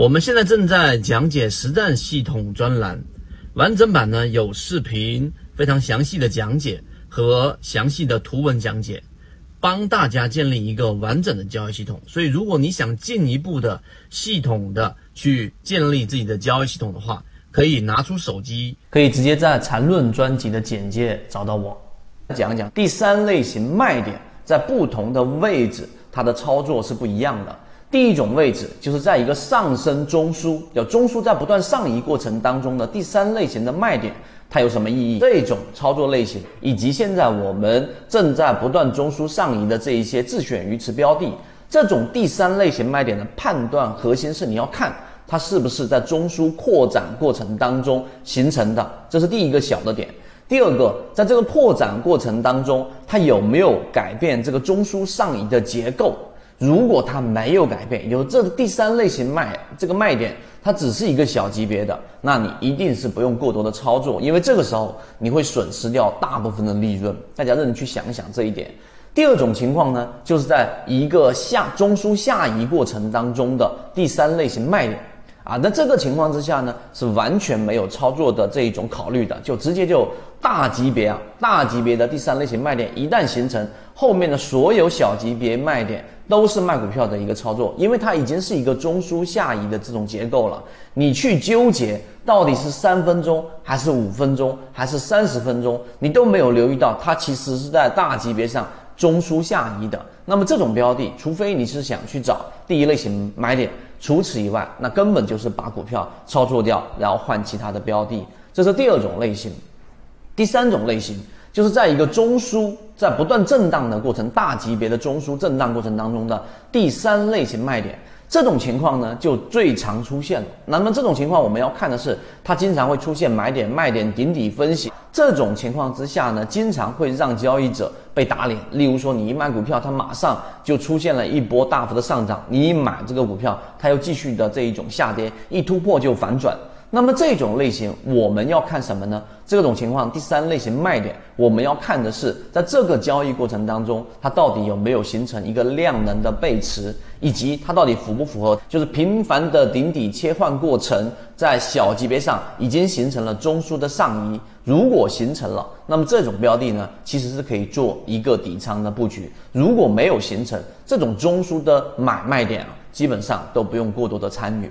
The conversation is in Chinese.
我们现在正在讲解实战系统专栏，完整版呢有视频，非常详细的讲解和详细的图文讲解，帮大家建立一个完整的交易系统。所以，如果你想进一步的系统的去建立自己的交易系统的话，可以拿出手机，可以直接在缠论专辑的简介找到我，讲讲第三类型卖点在不同的位置，它的操作是不一样的。第一种位置就是在一个上升中枢，有中枢在不断上移过程当中的第三类型的卖点，它有什么意义？这种操作类型，以及现在我们正在不断中枢上移的这一些自选鱼池标的，这种第三类型卖点的判断核心是你要看它是不是在中枢扩展过程当中形成的，这是第一个小的点。第二个，在这个扩展过程当中，它有没有改变这个中枢上移的结构？如果它没有改变，有这第三类型卖这个卖点，它只是一个小级别的，那你一定是不用过多的操作，因为这个时候你会损失掉大部分的利润。大家认真去想一想这一点。第二种情况呢，就是在一个下中枢下移过程当中的第三类型卖点。啊，那这个情况之下呢，是完全没有操作的这一种考虑的，就直接就大级别啊，大级别的第三类型卖点一旦形成，后面的所有小级别卖点都是卖股票的一个操作，因为它已经是一个中枢下移的这种结构了。你去纠结到底是三分钟还是五分钟还是三十分钟，你都没有留意到它其实是在大级别上中枢下移的。那么这种标的，除非你是想去找第一类型买点。除此以外，那根本就是把股票操作掉，然后换其他的标的，这是第二种类型。第三种类型就是在一个中枢在不断震荡的过程，大级别的中枢震荡过程当中的第三类型卖点。这种情况呢，就最常出现。那么这种情况，我们要看的是，它经常会出现买点、卖点、顶底分析。这种情况之下呢，经常会让交易者被打脸。例如说，你一卖股票，它马上就出现了一波大幅的上涨；你一买这个股票，它又继续的这一种下跌，一突破就反转。那么这种类型我们要看什么呢？这种情况第三类型卖点，我们要看的是在这个交易过程当中，它到底有没有形成一个量能的背驰，以及它到底符不符合就是频繁的顶底切换过程，在小级别上已经形成了中枢的上移。如果形成了，那么这种标的呢，其实是可以做一个底仓的布局。如果没有形成这种中枢的买卖点啊，基本上都不用过多的参与。